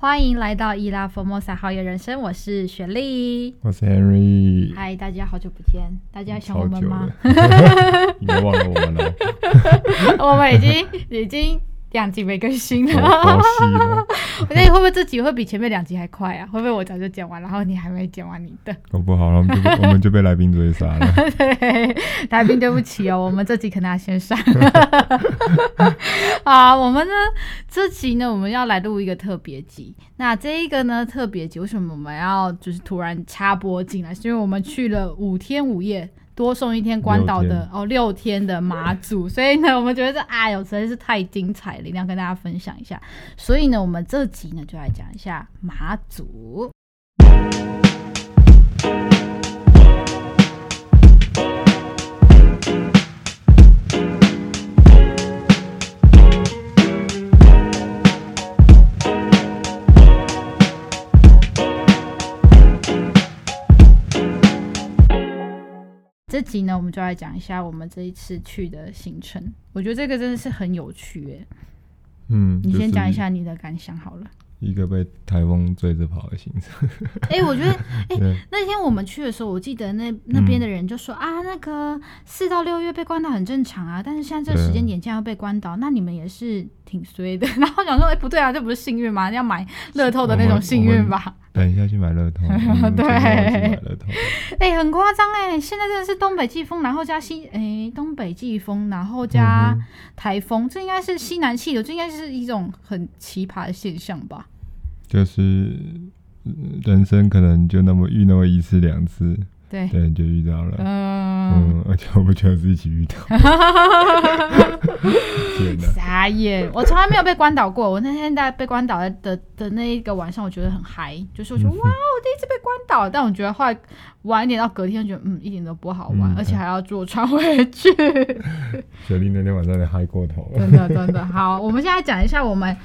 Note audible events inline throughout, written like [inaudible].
欢迎来到伊拉佛莫萨好野人生，我是雪莉，我是 Henry。嗨，大家好久不见，大家想我们吗？[laughs] 你们忘了我们了？[laughs] 我们已经已经。两集没更新了，我觉得会不会这集会比前面两集还快啊？会不会我早就剪完，然后你还没剪完你的？搞不好我们就 [laughs] 我们就被来宾追杀了。[laughs] 对，来宾对不起哦，我们这集可能要先删。[laughs] 啊，我们呢这集呢我们要来录一个特别集。那这一个呢特别集为什么我们要就是突然插播进来？是因为我们去了五天五夜。多送一天关岛的哦，六天的马祖，所以呢，我们觉得这哎呦实在是太精彩了，一定要跟大家分享一下。所以呢，我们这集呢就来讲一下马祖。集呢，我们就来讲一下我们这一次去的行程。我觉得这个真的是很有趣耶。嗯，你先讲一下你的感想好了。一个被台风追着跑的行程。哎、欸，我觉得，[laughs] 哎、欸，那天我们去的时候，我记得那那边的人就说、嗯、啊，那个四到六月被关岛很正常啊，但是现在这个时间点竟然要被关岛，那你们也是挺衰的。[laughs] 然后想说，哎、欸，不对啊，这不是幸运吗？要买乐透的那种幸运吧？等一下去买乐透，[laughs] 嗯、对，哎、欸，很夸张哎！现在真的是东北季风，然后加西哎、欸，东北季风，然后加台风，嗯、这应该是西南气流，这应该是一种很奇葩的现象吧？就是人生可能就那么遇那么一次两次。对。对，就遇到了，嗯，嗯，而且我们全是一起遇到，[laughs] 天哪，傻眼！我从来没有被关岛过，我那天在被关岛的的的那一个晚上，我觉得很嗨，就是我觉得哇，我第一次被关岛，但我觉得后来晚一点到隔天，觉得嗯，一点都不好玩，嗯、而且还要坐船回去。[laughs] 雪莉那天晚上有点嗨过头了，真的真的。好，我们现在讲一下我们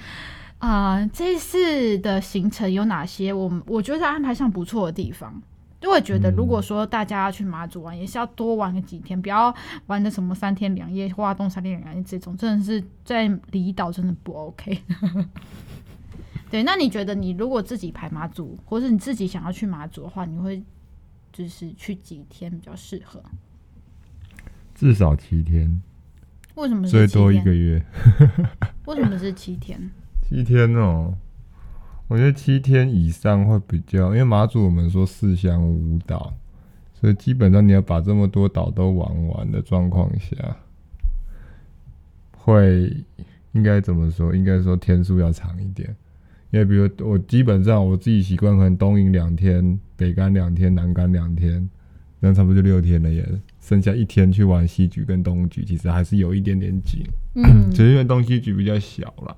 啊、呃、这次的行程有哪些，我们我觉得安排上不错的地方。就会觉得，如果说大家要去马祖玩，嗯、也是要多玩个几天，不要玩的什么三天两夜、花东三天两夜这种，真的是在离岛真的不 OK。[laughs] 对，那你觉得你如果自己排马祖，或是你自己想要去马祖的话，你会就是去几天比较适合？至少七天。为什么是最多一个月？[laughs] 为什么是七天？七天哦。我觉得七天以上会比较，因为马祖我们说四乡五岛，所以基本上你要把这么多岛都玩完的状况下，会应该怎么说？应该说天数要长一点，因为比如我基本上我自己习惯，可能东营两天，北竿两天，南竿两天，那差不多就六天了耶。剩下一天去玩西局跟东局，其实还是有一点点紧，嗯，只是因为东西局比较小啦。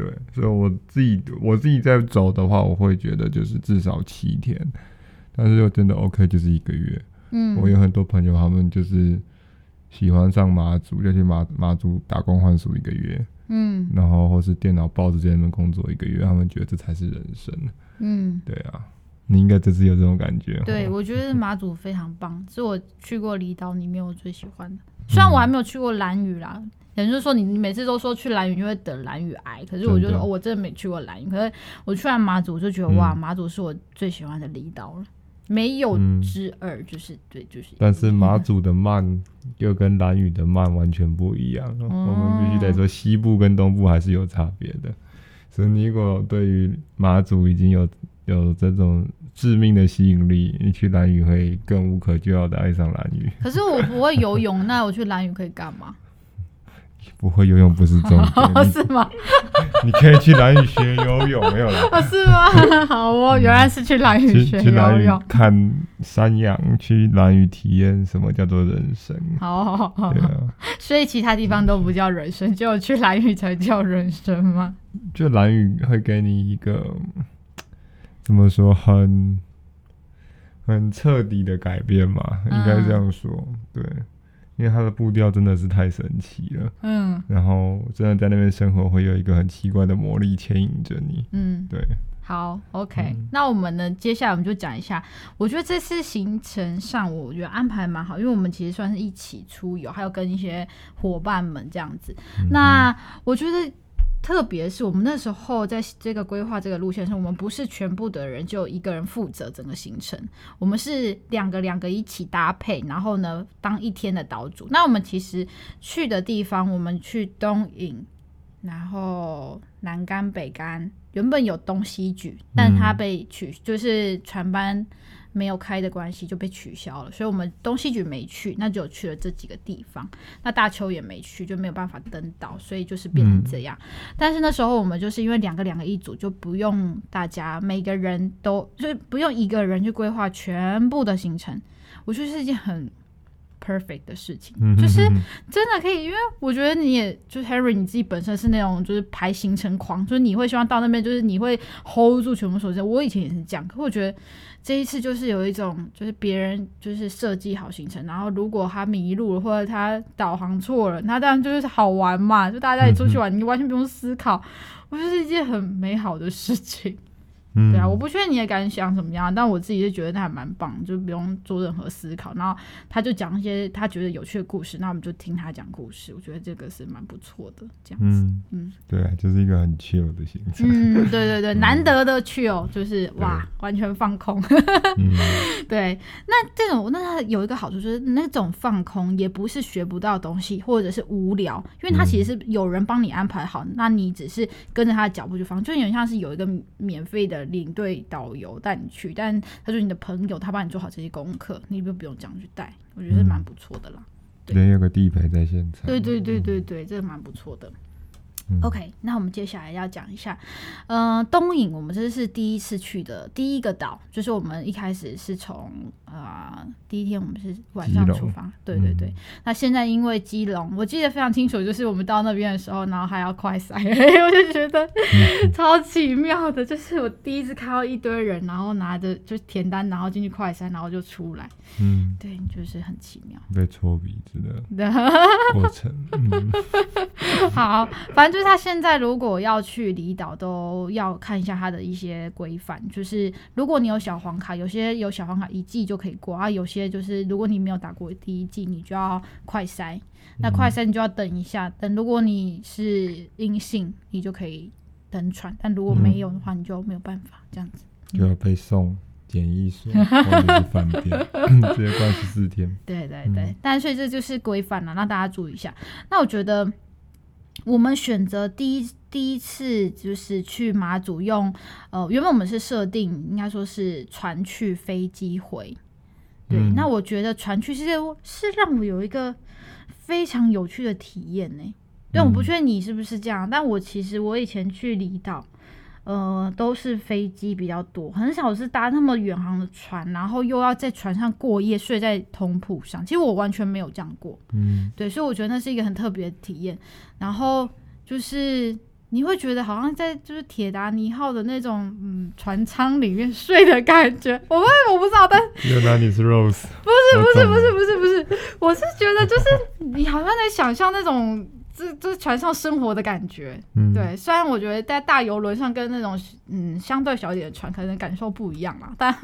对，所以我自己我自己在走的话，我会觉得就是至少七天，但是又真的 OK，就是一个月。嗯，我有很多朋友，他们就是喜欢上马祖，就去马马祖打工换宿一个月，嗯，然后或是电脑报纸这边工作一个月，他们觉得这才是人生。嗯，对啊，你应该这次有这种感觉。对，我觉得 [laughs] 马祖非常棒，是我去过离岛里面我最喜欢的。虽然我还没有去过兰屿啦。也就是说，你你每次都说去兰屿就会得兰屿癌，可是我就说、哦，我真的没去过兰屿。可是我去完马祖，我就觉得、嗯、哇，马祖是我最喜欢的离岛了，没有之二，就是、嗯、对，就是。但是马祖的慢又跟兰屿的慢完全不一样，嗯、我们必须得说西部跟东部还是有差别的。所以，你如果对于马祖已经有有这种致命的吸引力，你去蓝屿会更无可救药的爱上蓝屿。[laughs] 可是我不会游泳，那我去蓝屿可以干嘛？不会游泳不是重点，哦、[laughs] 是吗？[laughs] 你可以去蓝屿学游泳，没有啦。哦，是吗？好哦，原来是去蓝屿学游泳，看山羊，去蓝屿体验什么叫做人生。好，好，好，对啊。所以其他地方都不叫人生，只有去蓝屿才叫人生吗？就蓝屿会给你一个怎么说，很很彻底的改变嘛，应该这样说，嗯、对。因为它的步调真的是太神奇了，嗯，然后真的在那边生活会有一个很奇怪的魔力牵引着你，嗯，对，好，OK，嗯，那我们呢，接下来我们就讲一下，我觉得这次行程上，我觉得安排蛮好，因为我们其实算是一起出游，还有跟一些伙伴们这样子，嗯，那我觉得特别是我们那时候在这个规划这个路线上，我们不是全部的人就一个人负责整个行程，我们是两个两个一起搭配，然后呢当一天的岛主。那我们其实去的地方，我们去东引，然后南竿、北竿，原本有东西莒，但它被取，就是船班。没有开的关系就被取消了，所以我们东西局没去，那就去了这几个地方。那大邱也没去，就没有办法登岛，所以就是变成这样。但是那时候我们就是因为两个两个一组，就不用大家每个人都就是不用一个人去规划全部的行程，我觉得是一件很 perfect 的事情，嗯、哼哼就是真的可以，因为我觉得你也就是 Harry 你自己本身是那种就是排行程狂，就是你会希望到那边就是你会 hold 住全部所有。我以前也是这样，可我觉得。这一次就是有一种，就是别人就是设计好行程，然后如果他迷路了或者他导航错了，那当然就是好玩嘛，就大家一起出去玩，你完全不用思考，我觉得是一件很美好的事情。对啊，我不确定你也敢想怎么样，但我自己是觉得他还蛮棒，就不用做任何思考，然后他就讲一些他觉得有趣的故事，那我们就听他讲故事，我觉得这个是蛮不错的，这样子。嗯，嗯对啊，就是一个很 chill 的行程。嗯，[laughs] 对对对，难得的 chill，就是哇，完全放空。嗯、[laughs] 对，那这种那有一个好处就是那种放空也不是学不到东西，或者是无聊，因为他其实是有人帮你安排好，嗯、那你只是跟着他的脚步去放，就有点像是有一个免费的。领队导游带你去，但他说你的朋友他帮你做好这些功课，你就不用这样去带，我觉得是蛮不错的啦。人、嗯、对有个地陪在现场，对对对对对，这个蛮不错的。嗯、OK，那我们接下来要讲一下，嗯、呃，东引我们这是第一次去的第一个岛，就是我们一开始是从啊、呃、第一天我们是晚上出发，对对对。嗯、那现在因为基隆，我记得非常清楚，就是我们到那边的时候，然后还要快筛，[laughs] 我就觉得超奇妙的，就是我第一次看到一堆人，然后拿着就填单，然后进去快筛，然后就出来，嗯，对，就是很奇妙，被搓鼻子的 [laughs] 过程，嗯、好，反正就。就是他现在如果要去离岛，都要看一下他的一些规范。就是如果你有小黄卡，有些有小黄卡一季就可以过啊；有些就是如果你没有打过第一季，你就要快筛。那快筛你就要等一下，等如果你是阴性，你就可以登船；但如果没有的话，你就没有办法这样子。就要被送检疫所或者是饭店，[laughs] [laughs] 直接关十四天。对对对，嗯、但所以这就是规范了，让大家注意一下。那我觉得。我们选择第一第一次就是去马祖用，呃，原本我们是设定应该说是船去飞机回，对，嗯、那我觉得船去是是让我有一个非常有趣的体验呢。但我不确定你是不是这样，嗯、但我其实我以前去离岛。呃，都是飞机比较多，很少是搭那么远航的船，然后又要在船上过夜，睡在通铺上。其实我完全没有这样过，嗯，对，所以我觉得那是一个很特别的体验。然后就是你会觉得好像在就是铁达尼号的那种嗯船舱里面睡的感觉。我不我不知道，但原来你是 Rose，不是不是不是不是不是，我是觉得就是你好像在想象那种。这这是船上生活的感觉，嗯、对。虽然我觉得在大游轮上跟那种嗯相对小一点的船可能感受不一样嘛，但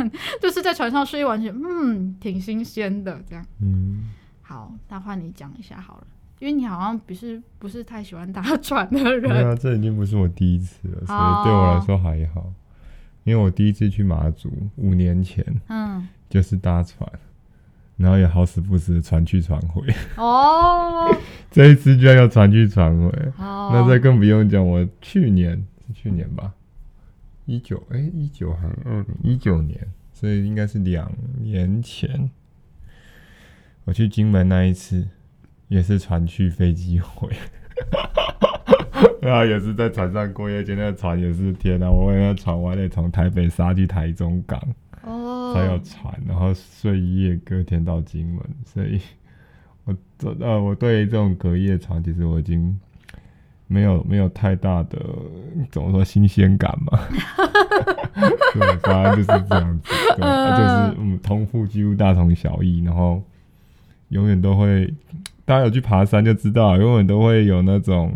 就是在船上睡完全嗯挺新鲜的这样。嗯，好，那换你讲一下好了，因为你好像不是不是太喜欢搭船的人。对啊，这已经不是我第一次了，所以对我来说还好。哦、因为我第一次去马祖五年前，嗯，就是搭船。然后也好死不死船去船回。哦，[laughs] 这一次居然要船去船回，哦、那这更不用讲。我去年是去年吧，一九哎一九还是二零一九年，所以应该是两年前，我去金门那一次也是船去飞机回，[laughs] 啊也是在船上过夜，今天那个船也是天啊，我那个船我还得从台北杀去台中港。才有船，然后睡一夜，隔天到金门。所以 [laughs] 我这呃，我对这种隔夜船，其实我已经没有没有太大的怎么说新鲜感嘛。[laughs] 对，反正就是这样子，对，就是嗯，通铺几乎大同小异，然后永远都会，大家有去爬山就知道，永远都会有那种。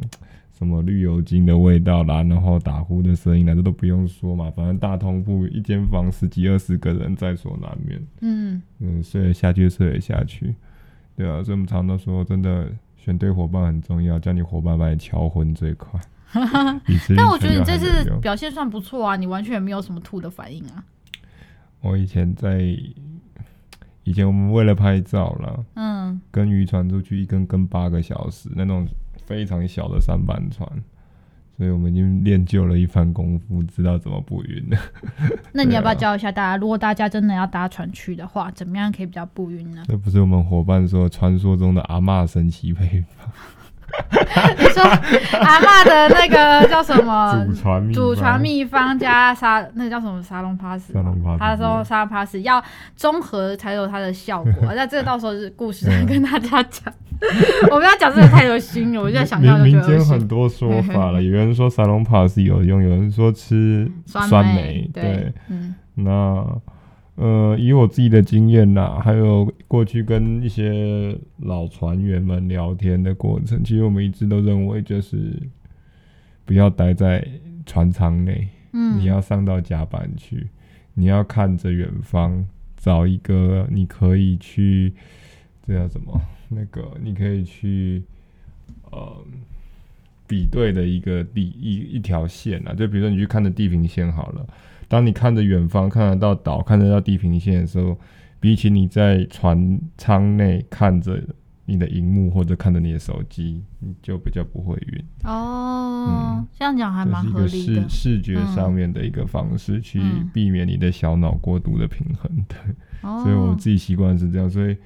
什么绿油精的味道啦，然后打呼的声音啦，这都不用说嘛。反正大通铺一间房十几二十个人在所难免。嗯嗯，睡得下去睡得下去，对啊。所以我们常常都说，真的选对伙伴很重要，叫你伙伴把你敲昏最快。[laughs] 但我觉得你这次表现算不错啊，你完全没有什么吐的反应啊。我以前在以前我们为了拍照了，嗯，跟渔船出去一根跟八个小时，那种非常小的三板船。所以我们已经练就了一番功夫，知道怎么不晕了。[laughs] 那你要不要教一下大家？如果大家真的要搭船去的话，怎么样可以比较不晕呢？这不是我们伙伴说传说中的阿嬷神奇配方。[laughs] 你说阿嬷的那个叫什么？祖传秘祖传秘方加沙那个叫什么沙龙帕斯？沙龙帕斯。他说沙龙帕斯要综合才有它的效果。[laughs] 那这个到时候是故事跟大家讲。[laughs] 我们要讲这个太有心了，我就在想象。民间很多说法了，有人说沙龙帕斯有用，有人说吃酸梅。对，嗯，那。呃，以我自己的经验呐，还有过去跟一些老船员们聊天的过程，其实我们一直都认为，就是不要待在船舱内，嗯，你要上到甲板去，你要看着远方，找一个你可以去，这叫什么？那个你可以去，呃，比对的一个地一一条线啊，就比如说你去看的地平线好了。当你看着远方，看得到岛，看得到地平线的时候，比起你在船舱内看着你的荧幕或者看着你的手机，你就比较不会晕。哦，嗯、这样讲还蛮合理的。是一个视视觉上面的一个方式，去避免你的小脑过度的平衡。对，嗯、所以我自己习惯是这样。所以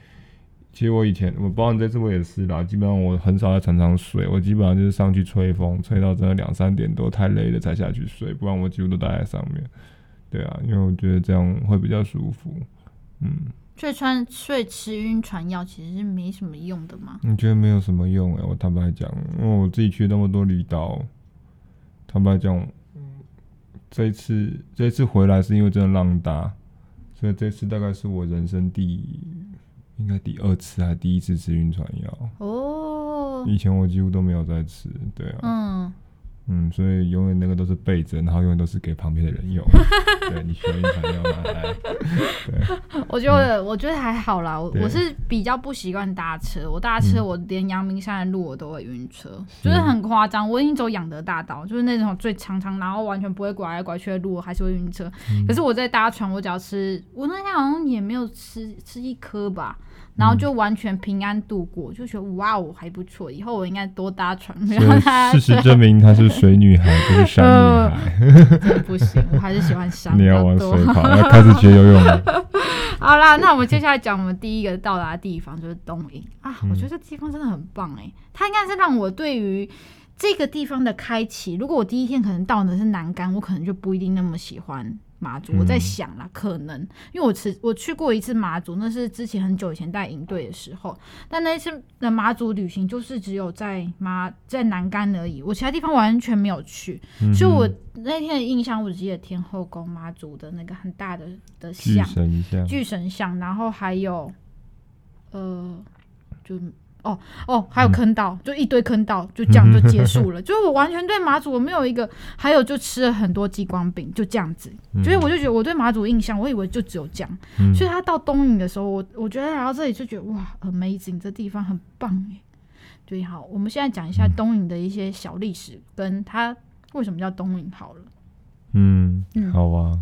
其实我以前，我包括这次我也是啦，基本上我很少在船上睡，我基本上就是上去吹风，吹到真的两三点多太累了才下去睡，不然我几乎都待在上面。对啊，因为我觉得这样会比较舒服。嗯，睡船睡吃晕船药其实是没什么用的吗？你觉得没有什么用哎、欸？我坦白讲，因为我自己去那么多离岛，坦白讲，这一次这一次回来是因为真的浪大，所以这次大概是我人生第应该第二次还是第一次吃晕船药哦。以前我几乎都没有在吃，对啊。嗯。嗯，所以永远那个都是备着，然后永远都是给旁边的人用。[laughs] 对，你需要晕船药吗？[laughs] 对，我觉得、嗯、我觉得还好啦。我我是比较不习惯搭车，我搭车我连阳明山的路我都会晕车，嗯、就是很夸张。我已经走养德大道，就是那种最长长，然后完全不会拐来拐去的路，我还是会晕车。嗯、可是我在搭船，我只要吃，我那天好像也没有吃吃一颗吧。然后就完全平安度过，就觉得哇哦还不错，以后我应该多搭船。事实证明她是水女孩，不是山女孩。真 [laughs] 不行，我还是喜欢山。你要玩水跑，要开始学游泳了。[laughs] 好啦，那我们接下来讲我们第一个到达的地方就是东营啊，我觉得这地方真的很棒哎、欸，它应该是让我对于这个地方的开启。如果我第一天可能到的是南竿，我可能就不一定那么喜欢。马祖，我在想啦，可能。因为我去我去过一次马祖，那是之前很久以前带营队的时候，但那次的马祖旅行就是只有在马在南竿而已，我其他地方完全没有去，嗯、所以我那天的印象，我只记得天后宫马祖的那个很大的的像巨神像，巨神像，然后还有呃就。哦哦，还有坑道，嗯、就一堆坑道，就这样就结束了。[laughs] 就是我完全对马祖我没有一个，还有就吃了很多鸡光饼，就这样子。嗯、所以我就觉得我对马祖印象，我以为就只有这样。嗯、所以他到东引的时候，我我觉得来到这里就觉得哇，amazing，这地方很棒哎。对，好，我们现在讲一下东引的一些小历史，跟他为什么叫东引好了。嗯，好啊。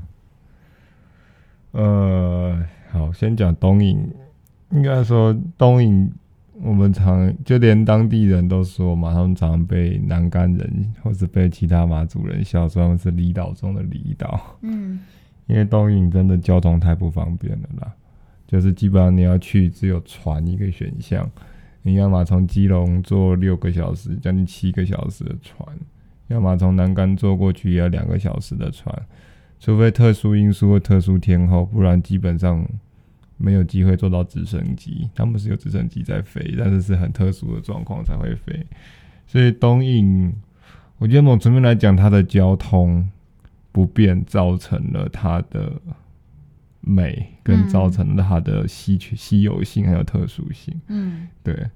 呃，好，先讲东引，应该说东引。我们常就连当地人都说嘛，他们常被南竿人或是被其他马祖人笑说他们是离岛中的离岛。嗯，因为东引真的交通太不方便了啦，就是基本上你要去只有船一个选项，你要么从基隆坐六个小时，将近七个小时的船，要么从南竿坐过去也要两个小时的船，除非特殊因素或特殊天候，不然基本上。没有机会坐到直升机，他们是有直升机在飞，但是是很特殊的状况才会飞。所以东引，我觉得某种层面来讲，它的交通不便造成了它的美，跟造成了它的稀缺、稀有性还有特殊性。嗯，对。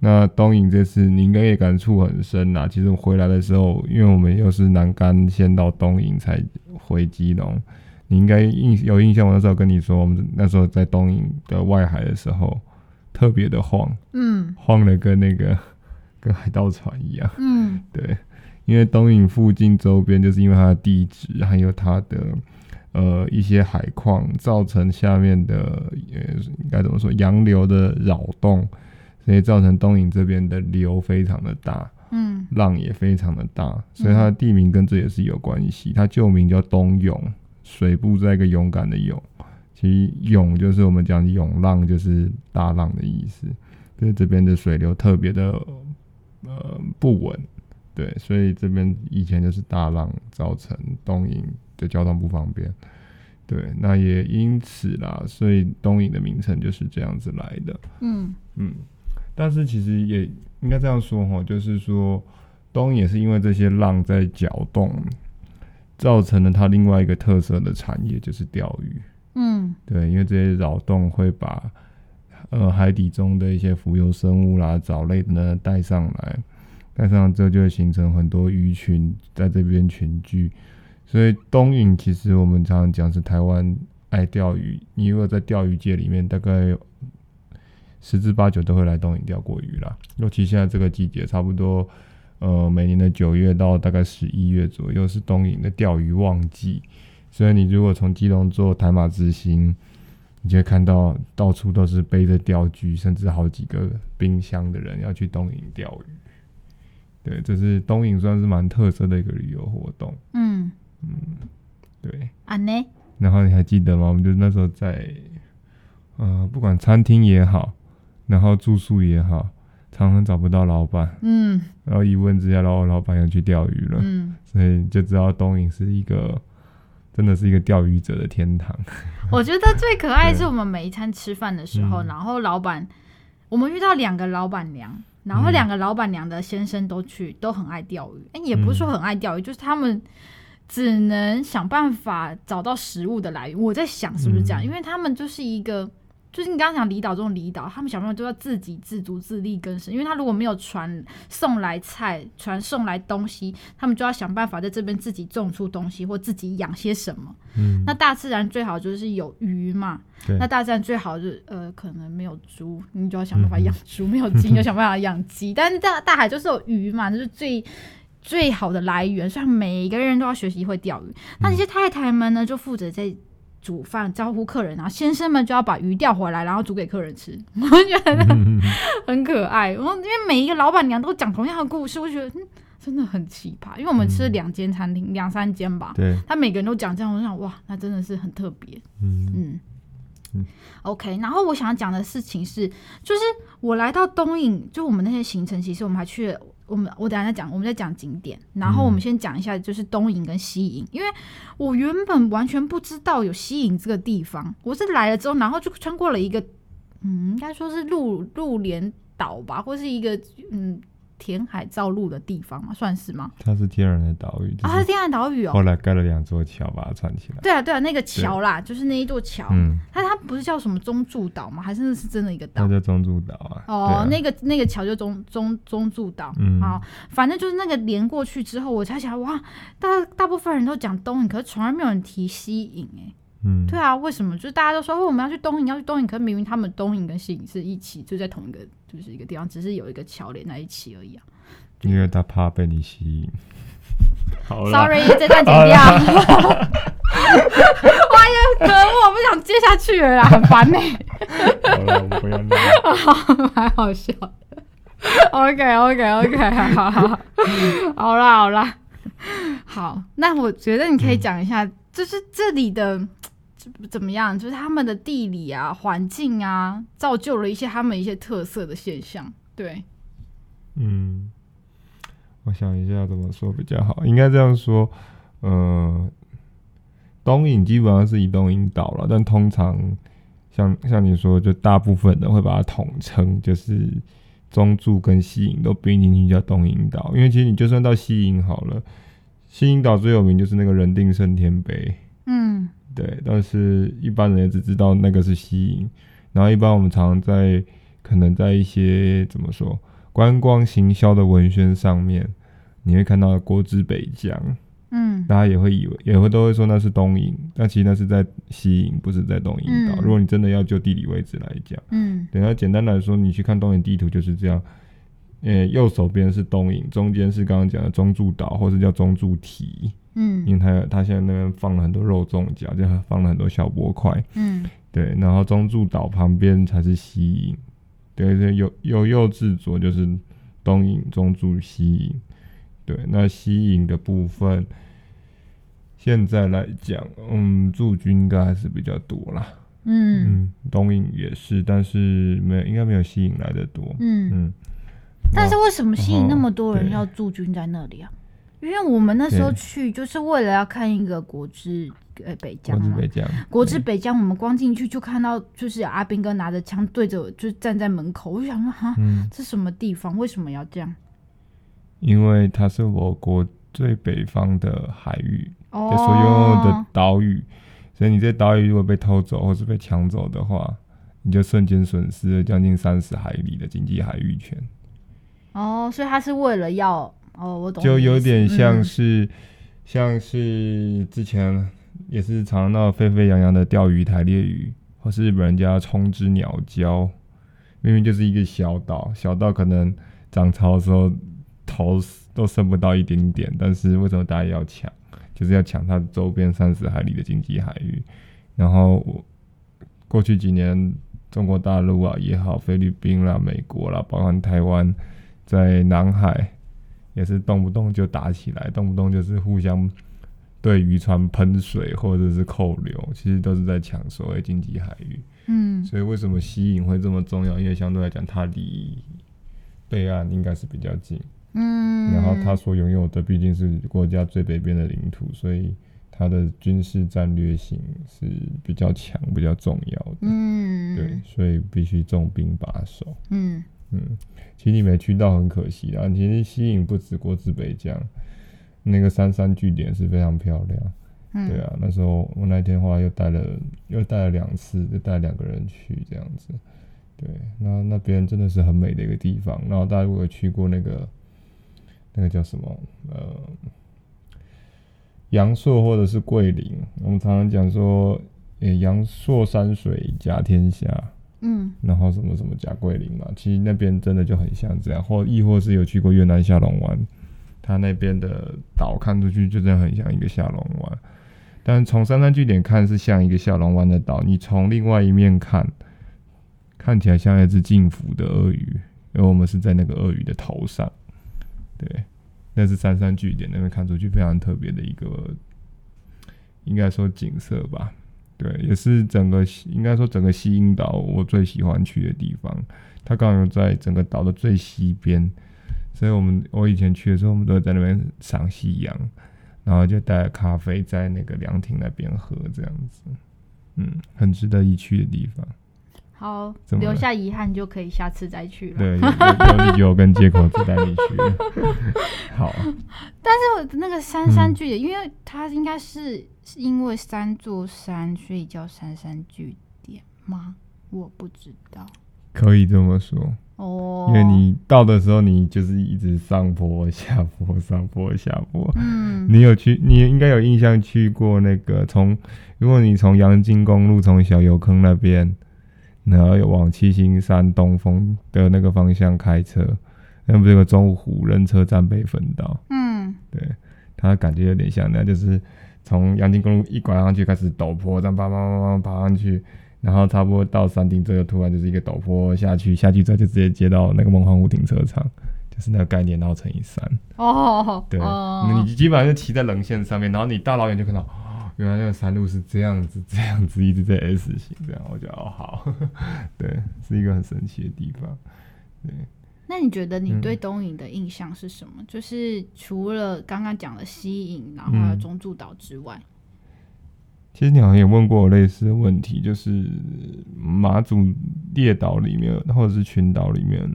那东影这次你应该也感触很深呐。其实我回来的时候，因为我们又是南竿先到东影才回基隆。你应该印有印象，我那时候跟你说，我们那时候在东引的外海的时候，特别的晃，嗯，晃的跟那个 [laughs] 跟海盗船一样，嗯，对，因为东引附近周边就是因为它的地质还有它的呃一些海况，造成下面的呃应该怎么说洋流的扰动，所以造成东引这边的流非常的大，嗯，浪也非常的大，所以它的地名跟这也是有关系。它旧名叫东涌，水部在一个勇敢的勇。其实涌就是我们讲的涌浪，就是大浪的意思。就是这边的水流特别的呃不稳，对，所以这边以前就是大浪造成东引的交通不方便，对，那也因此啦，所以东引的名称就是这样子来的。嗯嗯，但是其实也应该这样说哈，就是说东引也是因为这些浪在搅动，造成了它另外一个特色的产业，就是钓鱼。嗯，对，因为这些扰动会把呃海底中的一些浮游生物啦、藻类等等带上来，带上来之后就会形成很多鱼群在这边群聚。所以东引其实我们常常讲是台湾爱钓鱼，你如果在钓鱼界里面，大概十之八九都会来东引钓过鱼啦。尤其现在这个季节，差不多呃每年的九月到大概十一月左右是东引的钓鱼旺季。所以你如果从基隆坐台马之星，你就会看到到处都是背着钓具，甚至好几个冰箱的人要去东引钓鱼。对，这是东引算是蛮特色的一个旅游活动。嗯嗯，对。啊呢？然后你还记得吗？我们就那时候在，呃，不管餐厅也好，然后住宿也好，常常找不到老板。嗯。然后一问之下，然后老板又去钓鱼了。嗯。所以就知道东引是一个。真的是一个钓鱼者的天堂。[laughs] 我觉得最可爱是我们每一餐吃饭的时候，然后老板，我们遇到两个老板娘，然后两个老板娘的先生都去，都很爱钓鱼。哎，也不是说很爱钓鱼，就是他们只能想办法找到食物的来源。我在想是不是这样，因为他们就是一个。就是你刚刚讲离岛这种离岛，他们小朋友都要自给自足、自力更生。因为他如果没有船送来菜、船送来东西，他们就要想办法在这边自己种出东西，或自己养些什么。嗯，那大自然最好就是有鱼嘛。那大自然最好就是呃，可能没有猪，你就要想办法养猪；嗯、没有鸡，就想办法养鸡。但是大大海就是有鱼嘛，就是最最好的来源。所以每一个人都要学习会钓鱼。那这些太太们呢，就负责在。煮饭招呼客人，然后先生们就要把鱼钓回来，然后煮给客人吃。[laughs] 我觉得很可爱。我因为每一个老板娘都讲同样的故事，我觉得、嗯、真的很奇葩。因为我们吃了两间餐厅，两、嗯、三间吧，对，他每个人都讲这样，我想哇，那真的是很特别。嗯嗯嗯。OK，然后我想要讲的事情是，就是我来到东影，就我们那些行程，其实我们还去了。我们我等下再讲，我们再讲景点，然后我们先讲一下就是东营跟西营，因为我原本完全不知道有西营这个地方，我是来了之后，然后就穿过了一个，嗯，应该说是鹿鹿连岛吧，或是一个嗯。填海造陆的地方嘛，算是吗？它是天然的岛屿啊，它是天然岛屿哦。后来盖了两座桥把它串起来。对啊，对啊，那个桥啦，就是那一座桥。嗯，它它不是叫什么中柱岛吗？还是那是真的一个岛？它叫中柱岛啊。哦，啊、那个那个桥就中中中柱岛。嗯，好，反正就是那个连过去之后，我才想哇，大大部分人都讲东引，可是从来没有人提西引哎。嗯，对啊，为什么？就是大家都说我们要去东引，要去东引，可是明明他们东引跟西影是一起，就在同一个，就是一个地方，只是有一个桥连在一起而已啊。因为他怕被你吸引。[laughs] [laughs] 好了，Sorry，这段剪掉。[laughs] 哇呀，可恶，我不想接下去了啦，很烦呢、欸。好了，我不要那个。还好笑。OK，OK，OK，好好好，好啦，好啦。好，那我觉得你可以讲一下，就是这里的怎么样？就是他们的地理啊、环境啊，造就了一些他们一些特色的现象。对，嗯。我想一下怎么说比较好，应该这样说，呃，东引基本上是以东引岛了，但通常像像你说，就大部分人会把它统称，就是中柱跟西引都不一定叫东引岛，因为其实你就算到西引好了，西引岛最有名就是那个人定胜天碑，嗯，对，但是一般人也只知道那个是西引，然后一般我们常常在可能在一些怎么说观光行销的文宣上面。你会看到国之北疆，嗯，大家也会以为，也会都会说那是东引，但其实那是在西引，不是在东引岛。嗯、如果你真的要就地理位置来讲，嗯，等下简单来说，你去看东引地图就是这样，呃，右手边是东引，中间是刚刚讲的中柱岛，或是叫中柱体。嗯，因为它它现在那边放了很多肉粽角，就放了很多小波块。嗯，对，然后中柱岛旁边才是西引。对对，有有右至左就是东引、中柱、西引。对，那西引的部分，现在来讲，嗯，驻军应该还是比较多啦。嗯，嗯，东引也是，但是没有，应该没有西引来的多。嗯嗯。但是为什么吸引那么多人要驻军在那里啊？因为我们那时候去就是为了要看一个国之呃北疆嘛，国之北疆，我们光进去就看到就是阿兵哥拿着枪对着我，就站在门口，我就想说哈，这什么地方？为什么要这样？因为它是我国最北方的海域，哦所拥有的岛屿，所以你这岛屿如果被偷走或是被抢走的话，你就瞬间损失了将近三十海里的经济海域权。哦，所以他是为了要。哦，我懂。就有点像是，嗯、像是之前也是常闹沸沸扬扬的钓鱼台列鱼，或是日本人家冲之鸟礁，明明就是一个小岛，小到可能涨潮的时候头都伸不到一点点，但是为什么大家要抢？就是要抢它周边三十海里的经济海域。然后过去几年，中国大陆啊也好，菲律宾啦、美国啦，包含台湾在南海。也是动不动就打起来，动不动就是互相对渔船喷水或者是扣留，其实都是在抢所谓经济海域。嗯，所以为什么吸引会这么重要？因为相对来讲，它离备案应该是比较近。嗯，然后它所拥有的毕竟是国家最北边的领土，所以它的军事战略性是比较强、比较重要的。嗯，对，所以必须重兵把守。嗯。嗯，其实你没去到很可惜啊。其实西引不止国之北疆，那个三山据点是非常漂亮。嗯，对啊，那时候我那天的话又带了又带了两次，就带两个人去这样子。对，那那边真的是很美的一个地方。然后大家如果有去过那个那个叫什么呃阳朔或者是桂林，我们常常讲说，诶阳朔山水甲天下。嗯，然后什么什么甲桂林嘛，其实那边真的就很像这样，或亦或是有去过越南下龙湾，它那边的岛看出去就真的很像一个下龙湾，但从三山据点看是像一个下龙湾的岛，你从另外一面看，看起来像一只进伏的鳄鱼，因为我们是在那个鳄鱼的头上，对，那是三山据点那边看出去非常特别的一个，应该说景色吧。对，也是整个应该说整个西引岛我最喜欢去的地方。它刚好在整个岛的最西边，所以我们我以前去的时候，我们都会在那边赏夕阳，然后就带咖啡在那个凉亭那边喝，这样子，嗯，很值得一去的地方。好，留下遗憾就可以下次再去了。对，[laughs] 有有理由跟借口带你去。[laughs] 好，[laughs] 但是那个三山据点，嗯、因为它应该是是因为三座山，所以叫三山据点吗？我不知道。可以这么说哦，因为你到的时候，你就是一直上坡下坡，上坡下坡。嗯，你有去？你应该有印象去过那个从，如果你从阳金公路从小油坑那边。然后往七星山东峰的那个方向开车，那不是有个中湖人车站北分道？嗯，对，它感觉有点像那，就是从阳金公路一拐上去开始陡坡，这样爬爬爬爬爬上去，然后差不多到山顶，这个突然就是一个陡坡下去，下去之后就直接接到那个梦幻湖停车场，就是那个概念，然后乘以三。哦，对，哦、你基本上就骑在棱线上面，然后你大老远就看到。原来那个山路是这样子，这样子一直在 S 型，这样我觉得哦好，[laughs] 对，是一个很神奇的地方。对，那你觉得你对东引的印象是什么？嗯、就是除了刚刚讲的西引，然后还有中柱岛之外、嗯，其实你好像也问过我类似的问题，就是马祖列岛里面或者是群岛里面，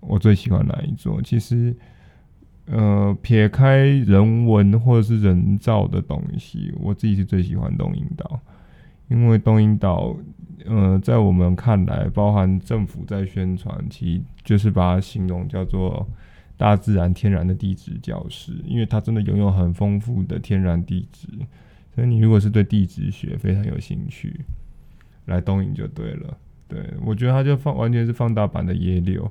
我最喜欢哪一座？其实。呃，撇开人文或者是人造的东西，我自己是最喜欢东引岛，因为东引岛，呃，在我们看来，包含政府在宣传，其实就是把它形容叫做大自然天然的地质教室，因为它真的拥有很丰富的天然地质，所以你如果是对地质学非常有兴趣，来东引就对了。对，我觉得它就放完全是放大版的野柳。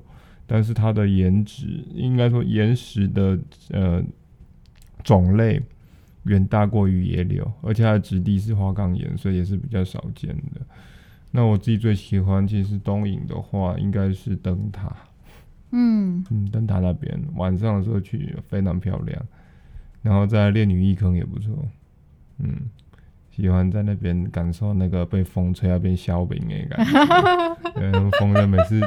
但是它的岩质应该说岩石的呃种类远大过于野柳，而且它的质地是花岗岩，所以也是比较少见的。那我自己最喜欢，其实东影的话，应该是灯塔。嗯嗯，灯塔那边晚上的时候去非常漂亮，然后在烈女一坑也不错。嗯，喜欢在那边感受那个被风吹到变削饼的感觉。[laughs] 对，风的每次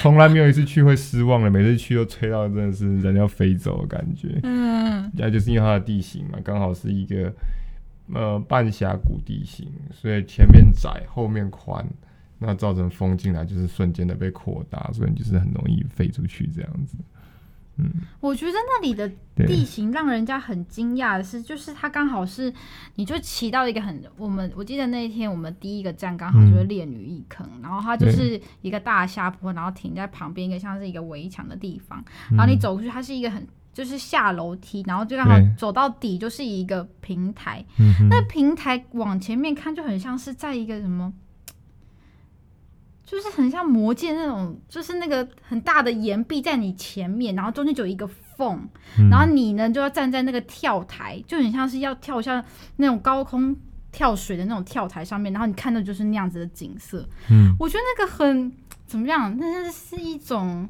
从来没有一次去会失望的，每次去都吹到真的是人要飞走的感觉。嗯，那就是因为它的地形嘛，刚好是一个呃半峡谷地形，所以前面窄，后面宽。那造成风进来就是瞬间的被扩大，所以就是很容易飞出去这样子。嗯，我觉得那里的地形让人家很惊讶的是，就是它刚好是，你就骑到一个很，我们我记得那一天我们第一个站刚好就是烈女一坑，嗯、然后它就是一个大下坡，然后停在旁边一个像是一个围墙的地方，然后你走过去，它是一个很就是下楼梯，然后就刚好走到底就是一个平台，那平台往前面看就很像是在一个什么。就是很像魔界那种，就是那个很大的岩壁在你前面，然后中间就有一个缝，嗯、然后你呢就要站在那个跳台，就很像是要跳下那种高空跳水的那种跳台上面，然后你看到就是那样子的景色。嗯，我觉得那个很怎么样？那是一种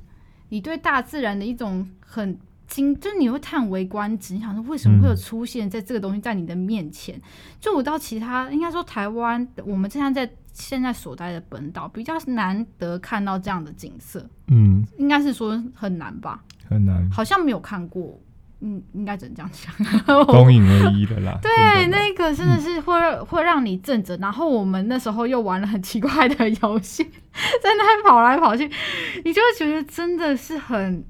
你对大自然的一种很惊，就是你会叹为观止。你想说为什么会有出现在这个东西在你的面前？嗯、就我到其他应该说台湾，我们经常在。现在所在的本岛比较难得看到这样的景色，嗯，应该是说很难吧，很难，好像没有看过，嗯，应该只能这样讲，[laughs] 东影唯一的啦。[laughs] 对，那个真的是会、嗯、会让你震着，然后我们那时候又玩了很奇怪的游戏，[laughs] 在那边跑来跑去，你就会觉得真的是很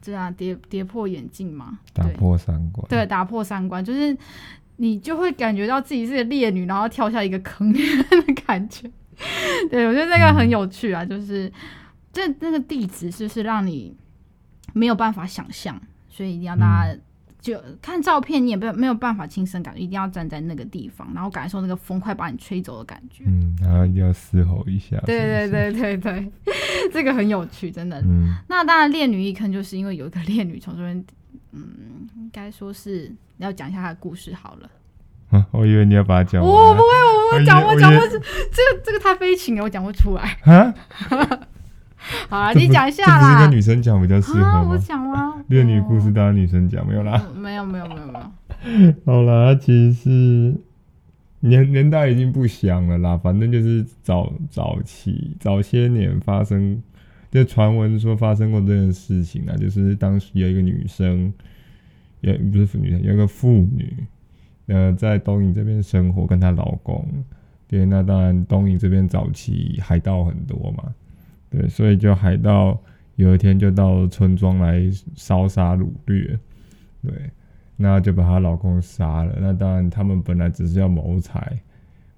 这样跌跌破眼镜嘛，打破三观，对，打破三观就是。你就会感觉到自己是个烈女，然后跳下一个坑的感觉。[laughs] 对，我觉得那个很有趣啊，就是这那个地址是不是让你没有办法想象？所以一定要大家就看照片，你也没没有办法亲身感觉，一定要站在那个地方，然后感受那个风快把你吹走的感觉。嗯，然后一定要嘶吼一下。对对对对对，[laughs] 这个很有趣，真的。嗯，那当然，烈女一坑就是因为有一个烈女从这边。嗯，应该说是要讲一下他的故事好了。啊，[laughs] 我以为你要把它讲完。我不会，我不会讲，我讲不出。这个这个太悲情了，我讲不出来。[laughs] 啊？好啊，你讲一下啦。这不是跟女生讲比较适合吗？我讲吗？[laughs] 恋女故事当然女生讲没有啦。没有没有没有没有。好啦，其实是年年代已经不详了啦，反正就是早早期早些年发生。就传闻说发生过这件事情啊，就是当时有一个女生，也不是妇女生，有一个妇女，呃，在东引这边生活，跟她老公。对，那当然东引这边早期海盗很多嘛，对，所以就海盗有一天就到村庄来烧杀掳掠，对，那就把她老公杀了。那当然他们本来只是要谋财，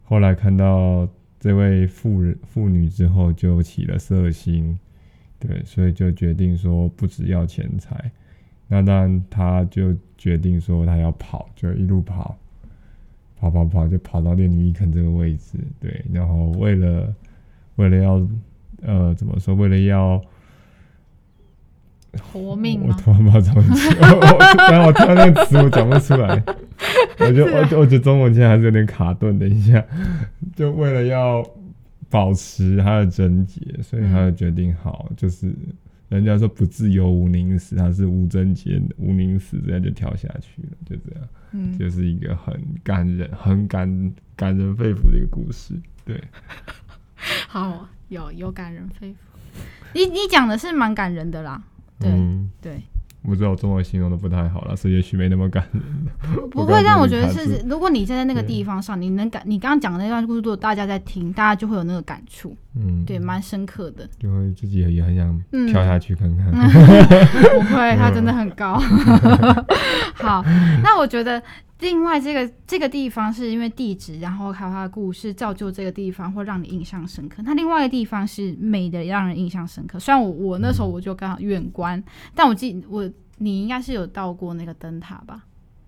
后来看到这位妇人妇女之后，就起了色心。对，所以就决定说不只要钱财，那当然他就决定说他要跑，就一路跑，跑跑跑，就跑到烈女一坑这个位置。对，然后为了为了要呃怎么说，为了要 [laughs] 活命我，我突然不知道怎么讲，然后我突然那个词我讲不出来，我觉得我我觉得中文现在还是有点卡顿。等一下，就为了要。保持他的贞洁，所以他就决定好，嗯、就是人家说不自由无宁死，他是无贞洁无宁死，这样就跳下去了，就这样，嗯，就是一个很感人、很感感人肺腑的一个故事，对。[laughs] 好，有有感人肺腑，你你讲的是蛮感人的啦，对、嗯、对。不知道我中文形容的不太好了，所以也许没那么感人。不会，但我觉得是，如果你站在那个地方上，你能感，你刚刚讲的那段故事，如果大家在听，大家就会有那个感触。嗯，对，蛮深刻的。就会自己也很想跳下去看看。嗯、[laughs] 不会，它真的很高。[laughs] [laughs] 好，那我觉得另外这个这个地方是因为地址，然后还有它的故事，造就这个地方会让你印象深刻。那另外一个地方是美的，让人印象深刻。虽然我我那时候我就刚好远观，嗯、但我记我。你应该是有到过那个灯塔吧？